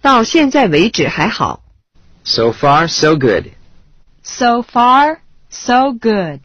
到现在为止还好。So far, so good. So far, so good.